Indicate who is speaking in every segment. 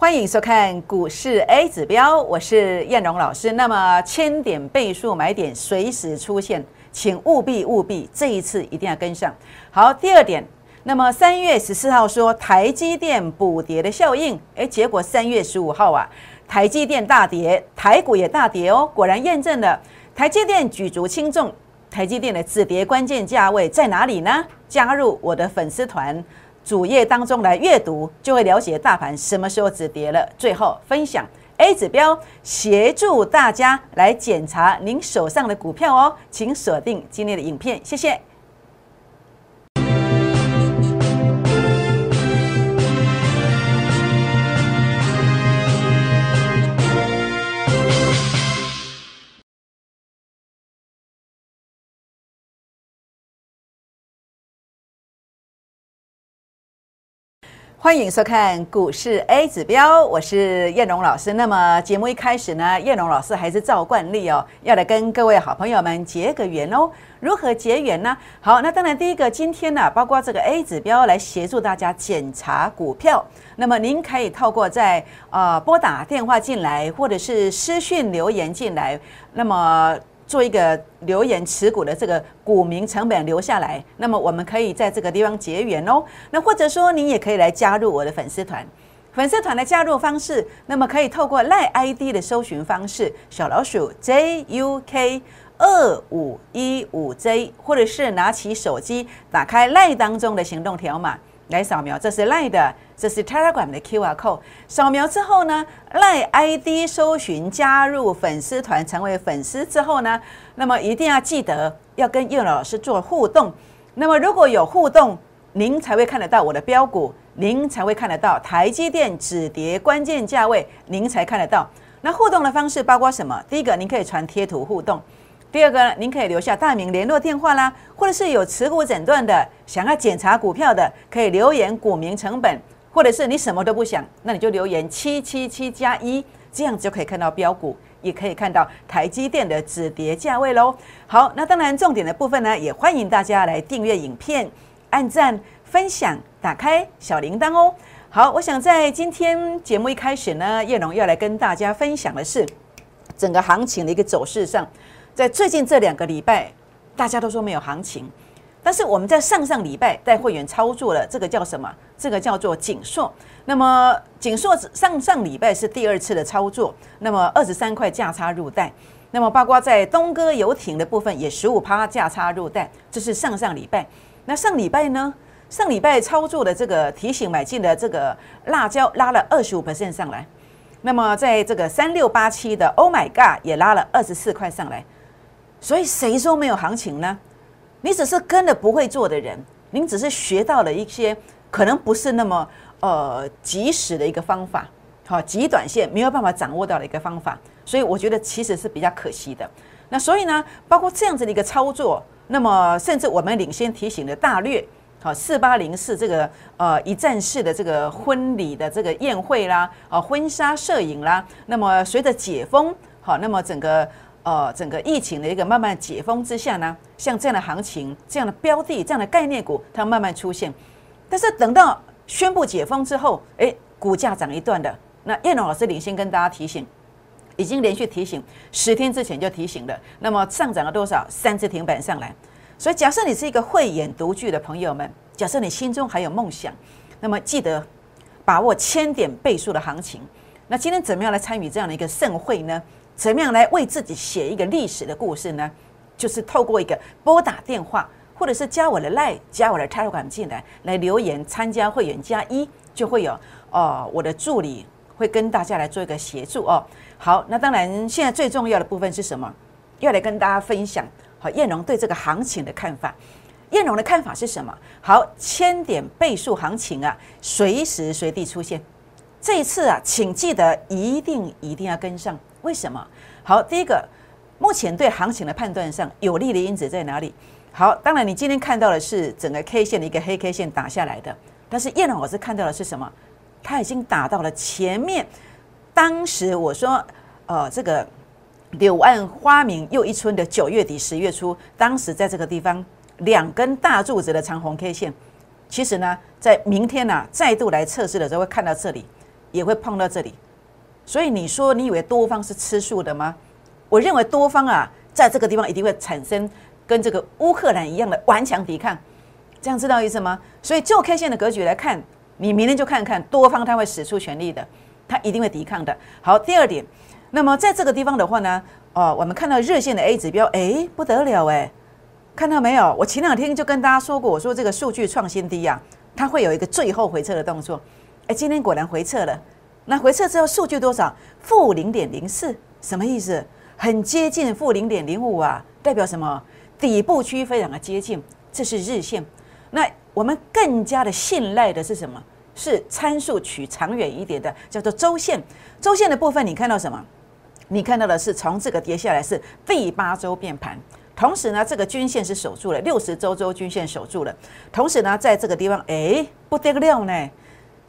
Speaker 1: 欢迎收看股市 A 指标，我是燕荣老师。那么千点倍数买点随时出现，请务必务必这一次一定要跟上。好，第二点，那么三月十四号说台积电补跌的效应，诶，结果三月十五号啊，台积电大跌，台股也大跌哦，果然验证了台积电举足轻重。台积电的止跌关键价位在哪里呢？加入我的粉丝团。主页当中来阅读，就会了解大盘什么时候止跌了。最后分享 A 指标，协助大家来检查您手上的股票哦，请锁定今天的影片，谢谢。欢迎收看股市 A 指标，我是叶龙老师。那么节目一开始呢，叶龙老师还是照惯例哦，要来跟各位好朋友们结个缘哦。如何结缘呢？好，那当然第一个，今天呢，包括这个 A 指标来协助大家检查股票。那么您可以透过在呃拨打电话进来，或者是私讯留言进来。那么做一个留言持股的这个股民成本留下来，那么我们可以在这个地方结缘哦。那或者说您也可以来加入我的粉丝团，粉丝团的加入方式，那么可以透过赖 ID 的搜寻方式，小老鼠 JUK 二五一五 J，或者是拿起手机打开赖当中的行动条码来扫描，这是赖的。这是 Telegram 的 QR code，扫描之后呢，赖 ID 搜寻加入粉丝团，成为粉丝之后呢，那么一定要记得要跟叶老师做互动。那么如果有互动，您才会看得到我的标股，您才会看得到台积电止跌关键价位，您才看得到。那互动的方式包括什么？第一个，您可以传贴图互动。第二个，您可以留下大名、联络电话啦，或者是有持股诊断的，想要检查股票的，可以留言股民成本。或者是你什么都不想，那你就留言七七七加一，这样子就可以看到标股，也可以看到台积电的止跌价位喽。好，那当然重点的部分呢，也欢迎大家来订阅影片、按赞、分享、打开小铃铛哦。好，我想在今天节目一开始呢，叶龙要来跟大家分享的是整个行情的一个走势上，在最近这两个礼拜，大家都说没有行情。但是我们在上上礼拜带会员操作了，这个叫什么？这个叫做锦硕。那么锦硕上上礼拜是第二次的操作，那么二十三块价差入袋。那么包括在东哥游艇的部分也十五趴价差入袋，这是上上礼拜。那上礼拜呢？上礼拜操作的这个提醒买进的这个辣椒拉了二十五 percent 上来。那么在这个三六八七的 Oh my God 也拉了二十四块上来。所以谁说没有行情呢？你只是跟了不会做的人，您只是学到了一些可能不是那么呃及时的一个方法，好极短线没有办法掌握到的一个方法，所以我觉得其实是比较可惜的。那所以呢，包括这样子的一个操作，那么甚至我们领先提醒的大略，好四八零四这个呃一站式的这个婚礼的这个宴会啦，啊婚纱摄影啦，那么随着解封，好，那么整个。呃，整个疫情的一个慢慢解封之下呢，像这样的行情、这样的标的、这样的概念股，它慢慢出现。但是等到宣布解封之后，哎，股价涨一段的。那叶龙老师领先跟大家提醒，已经连续提醒十天之前就提醒了。那么上涨了多少？三只停板上来。所以假设你是一个慧眼独具的朋友们，假设你心中还有梦想，那么记得把握千点倍数的行情。那今天怎么样来参与这样的一个盛会呢？怎么样来为自己写一个历史的故事呢？就是透过一个拨打电话，或者是加我的 Line，加我的 Telegram 进来，来留言参加会员加一，就会有哦，我的助理会跟大家来做一个协助哦。好，那当然现在最重要的部分是什么？要来跟大家分享好燕荣对这个行情的看法。燕荣的看法是什么？好，千点倍数行情啊，随时随地出现。这一次啊，请记得一定一定要跟上。为什么？好，第一个，目前对行情的判断上有利的因子在哪里？好，当然你今天看到的是整个 K 线的一个黑 K 线打下来的，但是叶老师看到的是什么？它已经打到了前面。当时我说，呃，这个柳暗花明又一村的九月底十月初，当时在这个地方两根大柱子的长红 K 线，其实呢，在明天呢再度来测试的时候会看到这里。也会碰到这里。所以你说你以为多方是吃素的吗？我认为多方啊，在这个地方一定会产生跟这个乌克兰一样的顽强抵抗。这样知道意思吗？所以就 K 线的格局来看，你明天就看看多方他会使出全力的，他一定会抵抗的。好，第二点，那么在这个地方的话呢，哦，我们看到日线的 A 指标，哎，不得了哎，看到没有？我前两天就跟大家说过，我说这个数据创新低啊，它会有一个最后回撤的动作。哎，今天果然回撤了。那回撤之后数据多少？负零点零四，什么意思？很接近负零点零五啊，代表什么？底部区非常的接近，这是日线。那我们更加的信赖的是什么？是参数取长远一点的，叫做周线。周线的部分，你看到什么？你看到的是从这个跌下来是第八周变盘，同时呢，这个均线是守住了，六十周周均线守住了。同时呢，在这个地方，哎，不得了呢！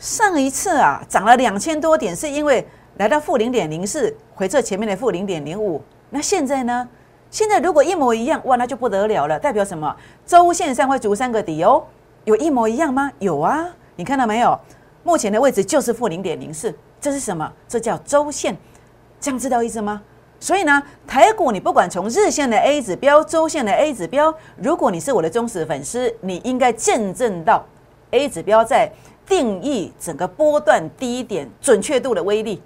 Speaker 1: 上一次啊，涨了两千多点，是因为来到负零点零四，回撤前面的负零点零五。那现在呢？现在如果一模一样，哇，那就不得了了，代表什么？周线上会足三个底哦，有一模一样吗？有啊，你看到没有？目前的位置就是负零点零四，这是什么？这叫周线，这样知道意思吗？所以呢，台股你不管从日线的 A 指标、周线的 A 指标，如果你是我的忠实粉丝，你应该见证到 A 指标在定义整个波段低点准确度的威力。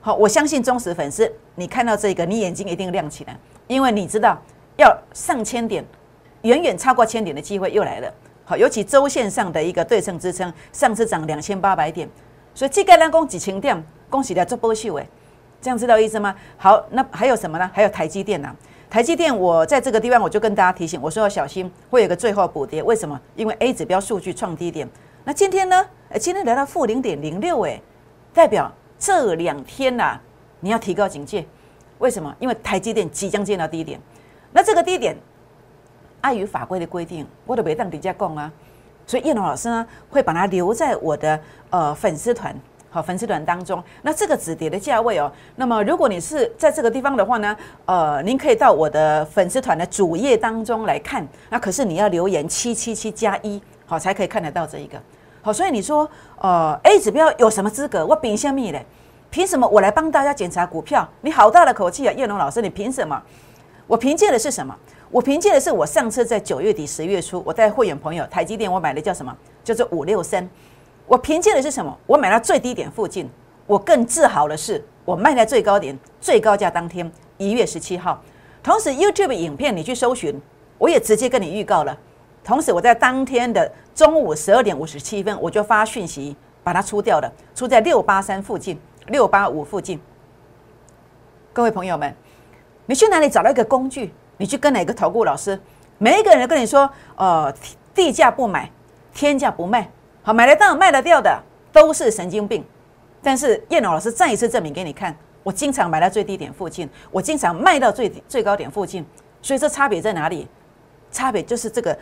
Speaker 1: 好，我相信忠实粉丝，你看到这个，你眼睛一定亮起来。因为你知道要上千点，远远超过千点的机会又来了。好，尤其周线上的一个对称支撑，上次涨两千八百点，所以这个呢，恭喜清点，恭喜来做波秀诶，这样知道意思吗？好，那还有什么呢？还有台积电呢？台积电，我在这个地方我就跟大家提醒，我说要小心，会有个最后补跌。为什么？因为 A 指标数据创低点。那今天呢？呃，今天来到负零点零六，诶，代表这两天呐，你要提高警戒。为什么？因为台积电即将见到低点，那这个低点碍于法规的规定，我都没当底价供啊，所以叶龙老师呢会把它留在我的呃粉丝团，好粉丝团当中。那这个止跌的价位哦，那么如果你是在这个地方的话呢，呃，您可以到我的粉丝团的主页当中来看。那可是你要留言七七七加一，好才可以看得到这一个。好，所以你说呃 A 指标有什么资格？我凭什么嘞？凭什么我来帮大家检查股票？你好大的口气啊，叶龙老师，你凭什么？我凭借的是什么？我凭借的是我上次在九月底十月初，我带会员朋友台积电，我买的叫什么？叫做五六三。我凭借的是什么？我买到最低点附近。我更自豪的是，我卖在最高点，最高价当天一月十七号。同时，YouTube 影片你去搜寻，我也直接跟你预告了。同时，我在当天的中午十二点五十七分，我就发讯息把它出掉了，出在六八三附近。六八五附近，各位朋友们，你去哪里找到一个工具？你去跟哪个投顾老师？每一个人跟你说，呃，地价不买，天价不卖，好买得到卖得掉的都是神经病。但是叶老师再一次证明给你看，我经常买到最低点附近，我经常卖到最最高点附近。所以这差别在哪里？差别就是这个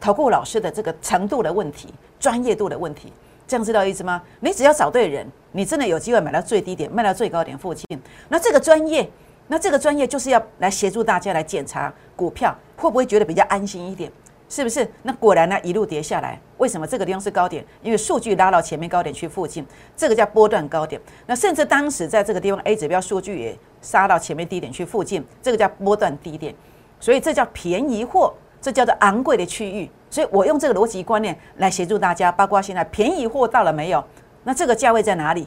Speaker 1: 投顾老师的这个程度的问题，专业度的问题。这样知道意思吗？你只要找对人，你真的有机会买到最低点，卖到最高点附近。那这个专业，那这个专业就是要来协助大家来检查股票，会不会觉得比较安心一点？是不是？那果然呢，一路跌下来，为什么这个地方是高点？因为数据拉到前面高点去附近，这个叫波段高点。那甚至当时在这个地方 A 指标数据也杀到前面低点去附近，这个叫波段低点。所以这叫便宜货，这叫做昂贵的区域。所以我用这个逻辑观念来协助大家，包括现在便宜货到了没有？那这个价位在哪里？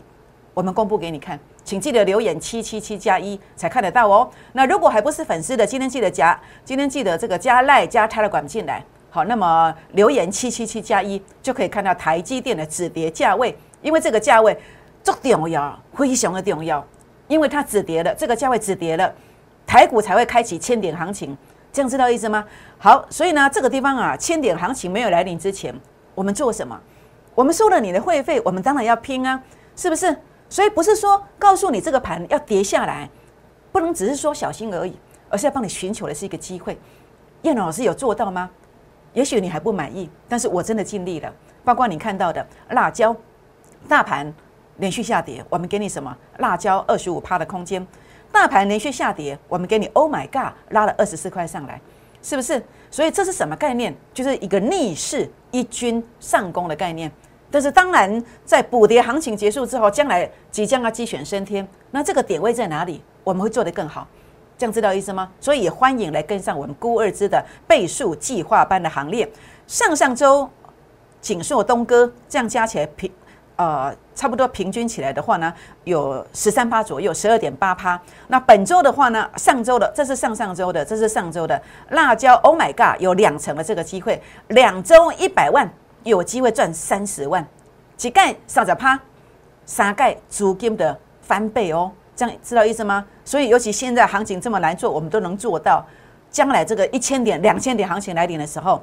Speaker 1: 我们公布给你看，请记得留言七七七加一才看得到哦。那如果还不是粉丝的，今天记得加，今天记得这个加赖加泰勒管进来。好，那么留言七七七加一就可以看到台积电的止跌价位，因为这个价位重要，非常的重要，因为它止跌了，这个价位止跌了，台股才会开启千点行情。这样知道意思吗？好，所以呢，这个地方啊，千点行情没有来临之前，我们做什么？我们收了你的会费，我们当然要拼啊，是不是？所以不是说告诉你这个盘要跌下来，不能只是说小心而已，而是要帮你寻求的是一个机会。叶老师有做到吗？也许你还不满意，但是我真的尽力了。包括你看到的辣椒，大盘连续下跌，我们给你什么？辣椒二十五趴的空间。大盘连续下跌，我们给你 Oh my God，拉了二十四块上来，是不是？所以这是什么概念？就是一个逆势一军上攻的概念。但是当然，在补跌行情结束之后，将来即将要鸡犬升天，那这个点位在哪里？我们会做得更好，这样知道意思吗？所以也欢迎来跟上我们估二支的倍数计划班的行列。上上周锦硕东哥这样加起来平，呃，差不多平均起来的话呢，有十三趴左右，十二点八趴。那本周的话呢，上周的这是上上周的，这是上周的辣椒，Oh my God，有两成的这个机会，两周一百万。有机会赚三十万，几盖三十趴，三盖租金的翻倍哦，这样知道意思吗？所以尤其现在行情这么难做，我们都能做到。将来这个一千点、两千点行情来临的时候，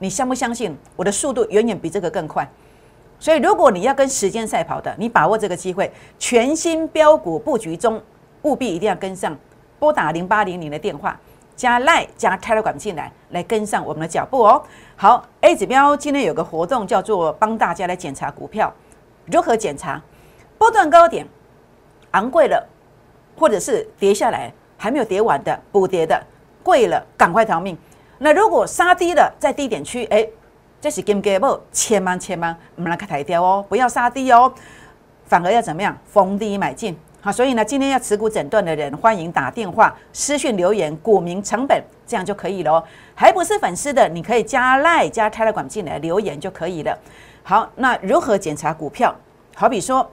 Speaker 1: 你相不相信我的速度远远比这个更快？所以如果你要跟时间赛跑的，你把握这个机会，全新标股布局中，务必一定要跟上，拨打零八零零的电话。加赖加 Telegram 进来，来跟上我们的脚步哦。好，A 指标今天有个活动，叫做帮大家来检查股票，如何检查？波段高点昂贵了，或者是跌下来还没有跌完的补跌的贵了，赶快逃命。那如果杀低了，在低点区，哎，这是 Game Game 千万千万我们来看台调哦，不要杀低哦，反而要怎么样？逢低买进。好，所以呢，今天要持股诊断的人，欢迎打电话、私讯留言，股民成本这样就可以了哦。还不是粉丝的，你可以加赖加泰勒管进来留言就可以了。好，那如何检查股票？好比说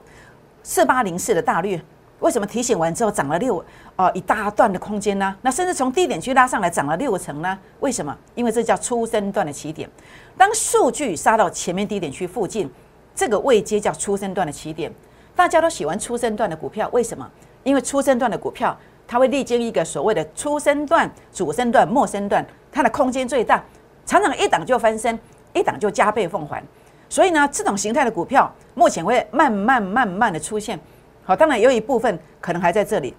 Speaker 1: 四八零四的大绿，为什么提醒完之后涨了六啊一大段的空间呢？那甚至从低点区拉上来涨了六成呢？为什么？因为这叫初升段的起点。当数据杀到前面低点区附近，这个位阶叫初升段的起点。大家都喜欢初升段的股票，为什么？因为初升段的股票，它会历经一个所谓的初升段、主升段、末升段，它的空间最大，常常一档就翻身，一档就加倍奉还。所以呢，这种形态的股票目前会慢慢慢慢的出现。好，当然有一部分可能还在这里，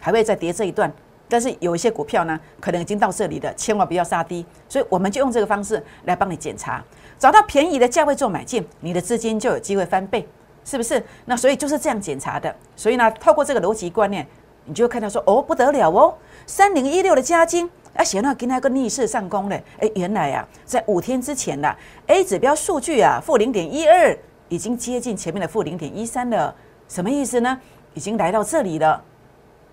Speaker 1: 还会再跌这一段，但是有一些股票呢，可能已经到这里的，千万不要杀低。所以我们就用这个方式来帮你检查，找到便宜的价位做买进，你的资金就有机会翻倍。是不是？那所以就是这样检查的。所以呢，透过这个逻辑观念，你就会看到说，哦，不得了哦，三零一六的加金，而且呢，跟那个逆势上攻嘞。哎，原来啊，在五天之前呢，A 指标数据啊，负零点一二，已经接近前面的负零点一三了。什么意思呢？已经来到这里了，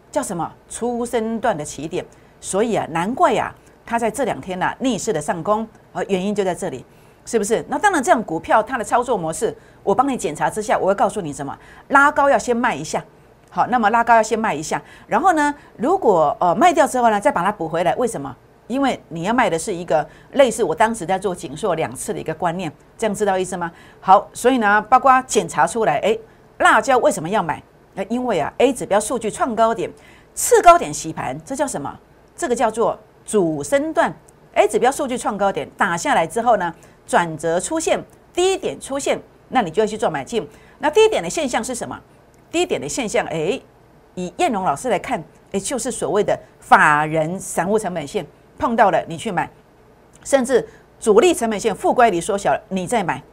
Speaker 1: 叫什么？初生段的起点。所以啊，难怪呀，它在这两天呢，逆势的上攻，而原因就在这里。是不是？那当然，这样股票它的操作模式，我帮你检查之下，我会告诉你什么？拉高要先卖一下，好，那么拉高要先卖一下，然后呢，如果呃卖掉之后呢，再把它补回来。为什么？因为你要卖的是一个类似我当时在做紧缩两次的一个观念，这样知道意思吗？好，所以呢，包括检查出来，哎，辣椒为什么要买？那因为啊，A 指标数据创高点，次高点洗盘，这叫什么？这个叫做主升段。A 指标数据创高点打下来之后呢？转折出现，低点出现，那你就要去做买进。那低点的现象是什么？低点的现象，哎，以燕龙老师来看，哎，就是所谓的法人散户成本线碰到了，你去买，甚至主力成本线负乖离缩小了，你再买，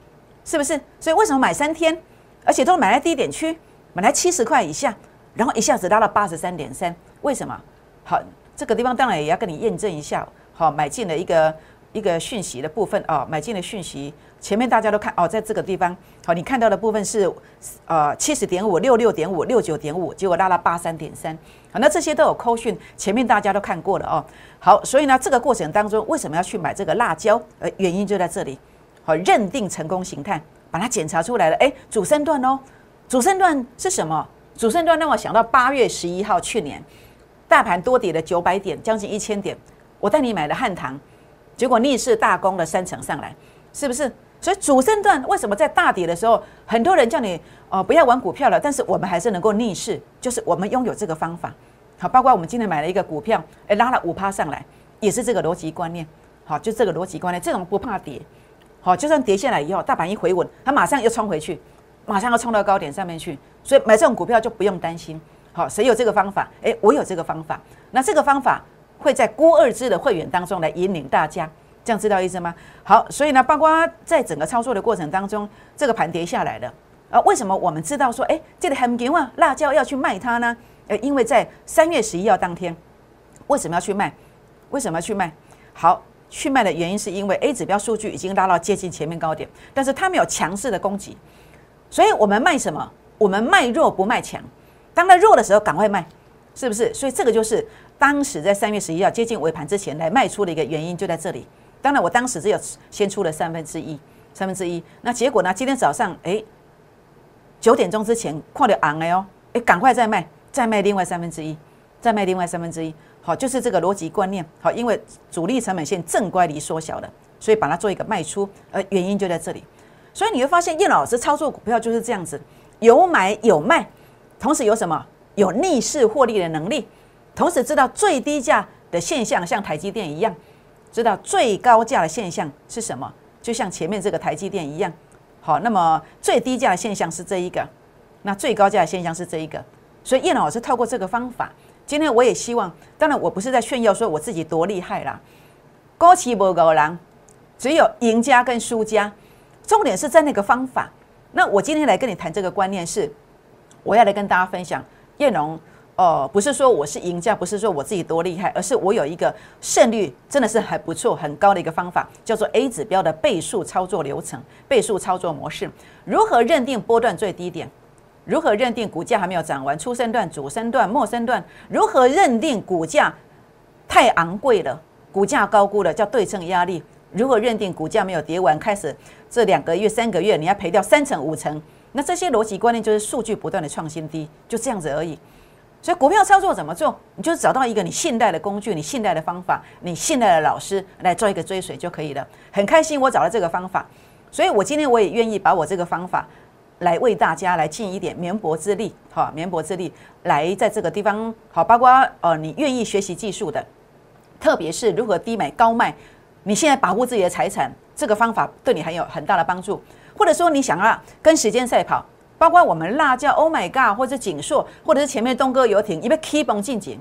Speaker 1: 是不是？所以为什么买三天，而且都买在低点区，买来七十块以下，然后一下子拉到八十三点三？为什么？好，这个地方当然也要跟你验证一下，好，买进了一个。一个讯息的部分啊，买进的讯息，前面大家都看哦，在这个地方，好，你看到的部分是呃七十点五六六点五六九点五，结果拉到八三点三，好，那这些都有扣讯，前面大家都看过了哦，好，所以呢，这个过程当中为什么要去买这个辣椒？呃，原因就在这里，好，认定成功形态，把它检查出来了，哎，主升段哦，主升段是什么？主升段让我想到八月十一号去年，大盘多跌了九百点，将近一千点，我带你买了汉唐。结果逆势大攻了三成上来，是不是？所以主升段为什么在大跌的时候，很多人叫你哦不要玩股票了，但是我们还是能够逆势，就是我们拥有这个方法。好，包括我们今天买了一个股票，哎拉了五趴上来，也是这个逻辑观念。好，就这个逻辑观念，这种不怕跌。好，就算跌下来以后，大盘一回稳，它马上又冲回去，马上要冲到高点上面去。所以买这种股票就不用担心。好，谁有这个方法？哎，我有这个方法。那这个方法。会在孤二支的会员当中来引领大家，这样知道意思吗？好，所以呢，包括在整个操作的过程当中，这个盘跌下来了啊，为什么我们知道说，哎，这里很牛啊，辣椒要去卖它呢？呃，因为在三月十一号当天，为什么要去卖？为什么要去卖？好，去卖的原因是因为 A 指标数据已经拉到接近前面高点，但是它没有强势的攻击，所以我们卖什么？我们卖弱不卖强，当它弱的时候赶快卖，是不是？所以这个就是当时在三月十一号接近尾盘之前来卖出的一个原因，就在这里。当然，我当时只有先出了三分之一，三分之一。那结果呢？今天早上，哎，九点钟之前快点昂了哦，哎，赶快再卖，再卖另外三分之一，再卖另外三分之一。好，就是这个逻辑观念。好，因为主力成本线正乖离缩小了，所以把它做一个卖出。呃，原因就在这里。所以你会发现，叶老师操作股票就是这样子，有买有卖，同时有什么？有逆势获利的能力，同时知道最低价的现象，像台积电一样。知道最高价的现象是什么？就像前面这个台积电一样，好，那么最低价的现象是这一个，那最高价的现象是这一个。所以叶老师透过这个方法，今天我也希望，当然我不是在炫耀说我自己多厉害啦，高起不高狼，只有赢家跟输家，重点是在那个方法。那我今天来跟你谈这个观念是，我要来跟大家分享叶龙。哦，不是说我是赢家，不是说我自己多厉害，而是我有一个胜率真的是还不错、很高的一个方法，叫做 A 指标的倍数操作流程、倍数操作模式。如何认定波段最低点？如何认定股价还没有涨完？初升段、主升段、末升段？如何认定股价太昂贵了？股价高估了叫对称压力？如何认定股价没有跌完？开始这两个月、三个月你要赔掉三成、五成？那这些逻辑观念就是数据不断的创新低，就这样子而已。所以股票操作怎么做？你就找到一个你信赖的工具，你信赖的方法，你信赖的老师来做一个追随就可以了。很开心我找到这个方法，所以我今天我也愿意把我这个方法来为大家来尽一点绵薄之力，哈，绵薄之力来在这个地方好，包括呃你愿意学习技术的，特别是如何低买高卖，你现在保护自己的财产，这个方法对你很有很大的帮助。或者说你想要跟时间赛跑。包括我们辣椒，Oh my God，或者锦硕，或者是前面东哥游艇，因为 keep on 进景，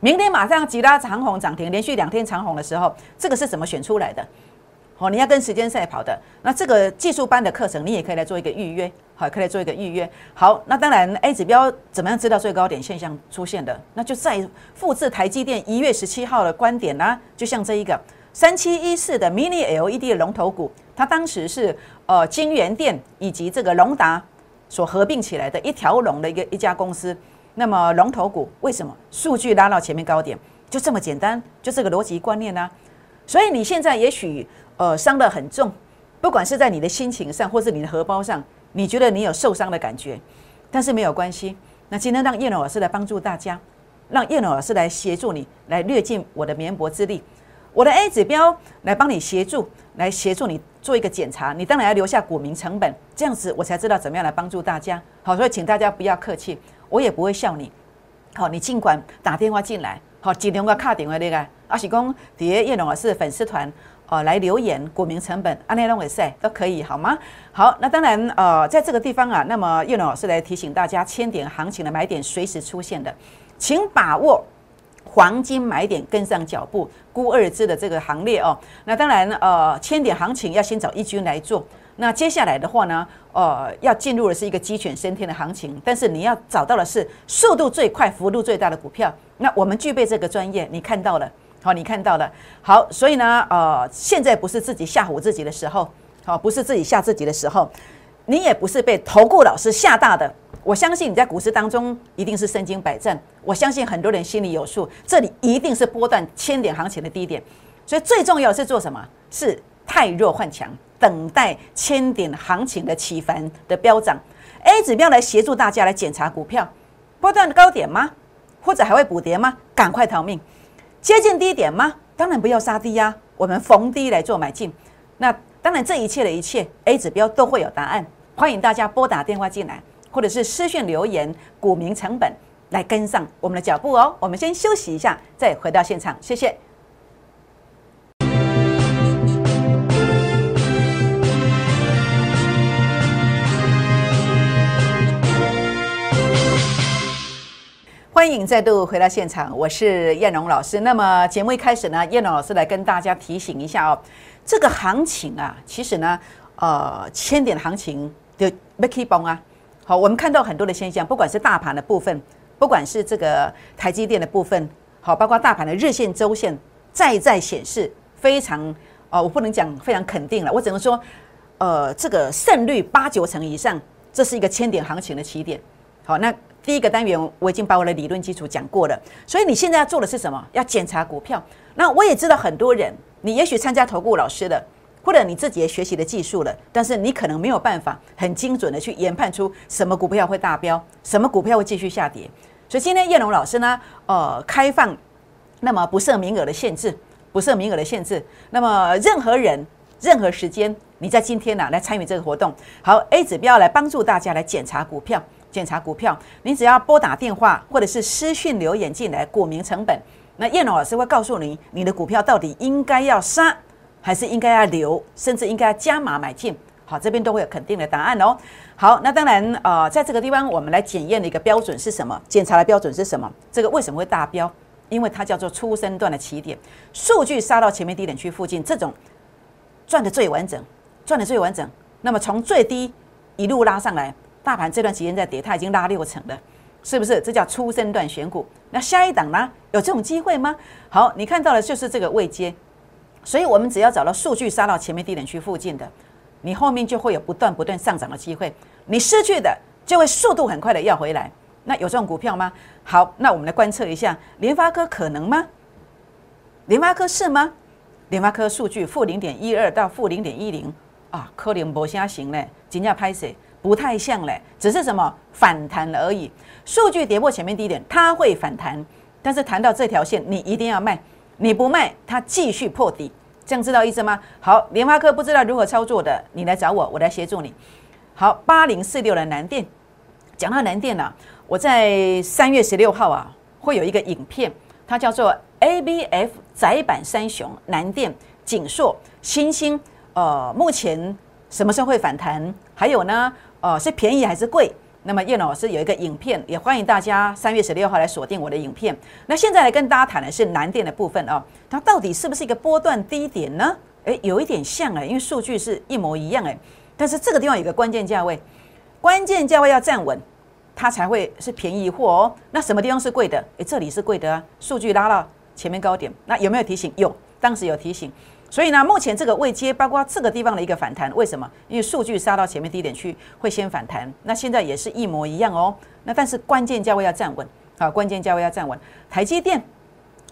Speaker 1: 明天马上吉拉长虹涨停，连续两天长虹的时候，这个是怎么选出来的？哦，你要跟时间赛跑的，那这个技术班的课程，你也可以来做一个预约，好，可以来做一个预约。好，那当然 A 指标怎么样知道最高点现象出现的？那就在复制台积电一月十七号的观点啦，就像这一个三七一四的 Mini LED 的龙头股，它当时是呃金源电以及这个龙达。所合并起来的一条龙的一个一家公司，那么龙头股为什么数据拉到前面高点？就这么简单，就这个逻辑观念呢？所以你现在也许呃伤得很重，不管是在你的心情上，或是你的荷包上，你觉得你有受伤的感觉，但是没有关系。那今天让叶老师来帮助大家，让叶老师来协助你，来略尽我的绵薄之力。我的 A 指标来帮你协助，来协助你做一个检查。你当然要留下股民成本，这样子我才知道怎么样来帮助大家。好，所以请大家不要客气，我也不会笑你。好，你尽管打电话进来，好，尽量个卡电话那个，阿喜公底下叶龙老师粉丝团哦来留言股民成本，安内龙伟赛都可以，好吗？好，那当然呃，在这个地方啊，那么叶龙老师来提醒大家，千点行情的买点随时出现的，请把握。黄金买点跟上脚步，估二支的这个行列哦。那当然，呃，千点行情要先找一军来做。那接下来的话呢，呃，要进入的是一个鸡犬升天的行情。但是你要找到的是速度最快、幅度最大的股票。那我们具备这个专业，你看到了，好，你看到了，好。所以呢，呃，现在不是自己吓唬自己的时候，好，不是自己吓自己的时候，你也不是被投顾老师吓大的。我相信你在股市当中一定是身经百战，我相信很多人心里有数，这里一定是波段千点行情的低点，所以最重要是做什么？是太弱换强，等待千点行情的起凡的飙涨。A 指标来协助大家来检查股票波段的高点吗？或者还会补跌吗？赶快逃命！接近低点吗？当然不要杀低呀，我们逢低来做买进。那当然这一切的一切，A 指标都会有答案。欢迎大家拨打电话进来。或者是私讯留言，股民成本来跟上我们的脚步哦。我们先休息一下，再回到现场，谢谢。欢迎再度回到现场，我是燕龙老师。那么节目一开始呢，燕龙老师来跟大家提醒一下哦，这个行情啊，其实呢，呃，千点行情的 Mickey 崩啊。好，我们看到很多的现象，不管是大盘的部分，不管是这个台积电的部分，好，包括大盘的日线、周线，再再显示非常哦，我不能讲非常肯定了，我只能说，呃，这个胜率八九成以上，这是一个千点行情的起点。好，那第一个单元我已经把我的理论基础讲过了，所以你现在要做的是什么？要检查股票。那我也知道很多人，你也许参加投顾老师的，或者你自己也学习的技术了，但是你可能没有办法很精准的去研判出什么股票会大飙，什么股票会继续下跌。所以今天叶龙老师呢，呃，开放那么不设名额的限制，不设名额的限制，那么任何人、任何时间，你在今天呢来参与这个活动，好 A 指标来帮助大家来检查股票，检查股票，你只要拨打电话或者是私讯留言进来，股民成本。那叶龙老师会告诉你，你的股票到底应该要杀，还是应该要留，甚至应该加码买进。好，这边都会有肯定的答案哦。好，那当然，呃，在这个地方，我们来检验的一个标准是什么？检查的标准是什么？这个为什么会达标？因为它叫做出生段的起点，数据杀到前面低点区附近，这种赚的最完整，赚的最完整。那么从最低一路拉上来，大盘这段时间在跌，它已经拉六成了。是不是？这叫初生段选股。那下一档呢？有这种机会吗？好，你看到的就是这个位阶。所以我们只要找到数据杀到前面低点区附近的，你后面就会有不断不断上涨的机会。你失去的就会速度很快的要回来。那有这种股票吗？好，那我们来观测一下联发科可能吗？联发科是吗？联发科数据负零点一二到负零点一零啊，科林博虾行嘞，金价拍谁？不太像嘞，只是什么反弹而已。数据跌破前面低点，它会反弹，但是谈到这条线，你一定要卖，你不卖，它继续破底，这样知道意思吗？好，联发科不知道如何操作的，你来找我，我来协助你。好，八零四六的南电，讲到南电呢，我在三月十六号啊，会有一个影片，它叫做 A B F 窄板三雄，南电、锦硕、新兴，呃，目前什么时候会反弹？还有呢？哦，是便宜还是贵？那么叶老师有一个影片，也欢迎大家三月十六号来锁定我的影片。那现在来跟大家谈的是南电的部分哦，它到底是不是一个波段低点呢？诶，有一点像诶，因为数据是一模一样诶。但是这个地方有个关键价位，关键价位要站稳，它才会是便宜货哦。那什么地方是贵的？诶，这里是贵的，数据拉到前面高点，那有没有提醒？有，当时有提醒。所以呢，目前这个位阶，包括这个地方的一个反弹，为什么？因为数据杀到前面低点去，会先反弹。那现在也是一模一样哦。那但是关键价位要站稳，好，关键价位要站稳。台积电，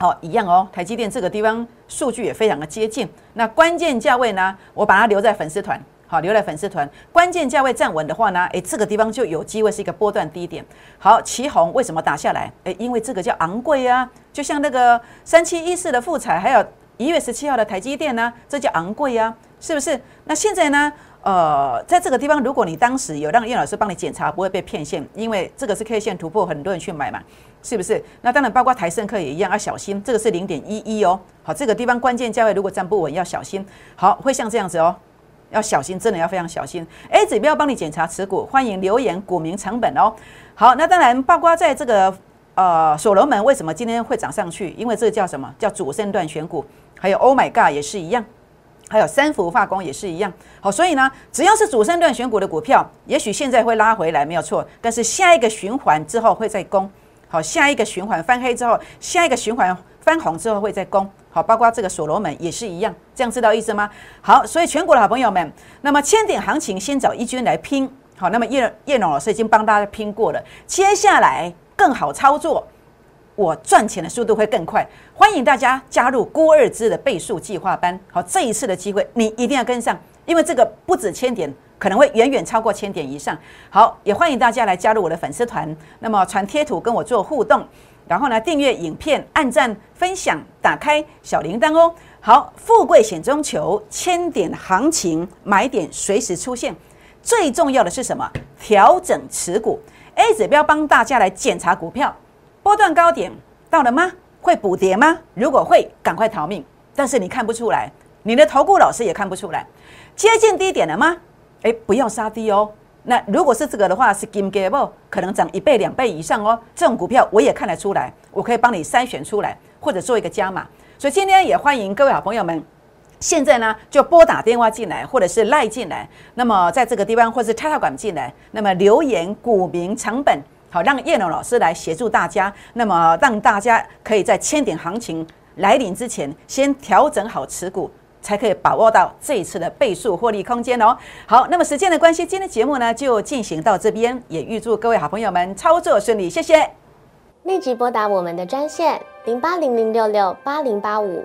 Speaker 1: 哦，一样哦。台积电这个地方数据也非常的接近。那关键价位呢，我把它留在粉丝团，好，留在粉丝团。关键价位站稳的话呢，诶，这个地方就有机会是一个波段低点。好，旗红为什么打下来？诶，因为这个叫昂贵啊，就像那个三七一四的富彩，还有。一月十七号的台积电呢，这叫昂贵啊，是不是？那现在呢？呃，在这个地方，如果你当时有让叶老师帮你检查，不会被骗线，因为这个是 K 线突破，很多人去买嘛，是不是？那当然，包括台盛科也一样，要小心，这个是零点一一哦。好，这个地方关键价位如果站不稳，要小心。好，会像这样子哦，要小心，真的要非常小心。A 指标帮你检查持股，欢迎留言股民成本哦。好，那当然，包括在这个呃所罗门为什么今天会涨上去？因为这叫什么叫主升段选股。还有 Oh my God 也是一样，还有三福化工也是一样。好，所以呢，只要是主升段选股的股票，也许现在会拉回来没有错，但是下一个循环之后会再攻。好，下一个循环翻黑之后，下一个循环翻红之后会再攻。好，包括这个所罗门也是一样，这样知道意思吗？好，所以全国的好朋友们，那么千点行情先找一军来拼。好，那么叶叶龙老师已经帮大家拼过了，接下来更好操作。我赚钱的速度会更快，欢迎大家加入郭二之的倍数计划班。好，这一次的机会你一定要跟上，因为这个不止千点，可能会远远超过千点以上。好，也欢迎大家来加入我的粉丝团，那么传贴图跟我做互动，然后呢订阅影片、按赞、分享、打开小铃铛哦。好，富贵险中求，千点行情买点随时出现。最重要的是什么？调整持股 A 指标，帮大家来检查股票。波段高点到了吗？会补跌吗？如果会，赶快逃命。但是你看不出来，你的投顾老师也看不出来。接近低点了吗？诶，不要杀低哦。那如果是这个的话，是 game gable，可能涨一倍两倍以上哦。这种股票我也看得出来，我可以帮你筛选出来，或者做一个加码。所以今天也欢迎各位好朋友们，现在呢就拨打电话进来，或者是赖进来。那么在这个地方，或是插插管进来，那么留言股民成本。好，让叶龙老师来协助大家，那么让大家可以在千点行情来临之前，先调整好持股。才可以把握到这一次的倍数获利空间哦。好，那么时间的关系，今天的节目呢就进行到这边，也预祝各位好朋友们操作顺利，谢谢。
Speaker 2: 立即拨打我们的专线零八零零六六八零八五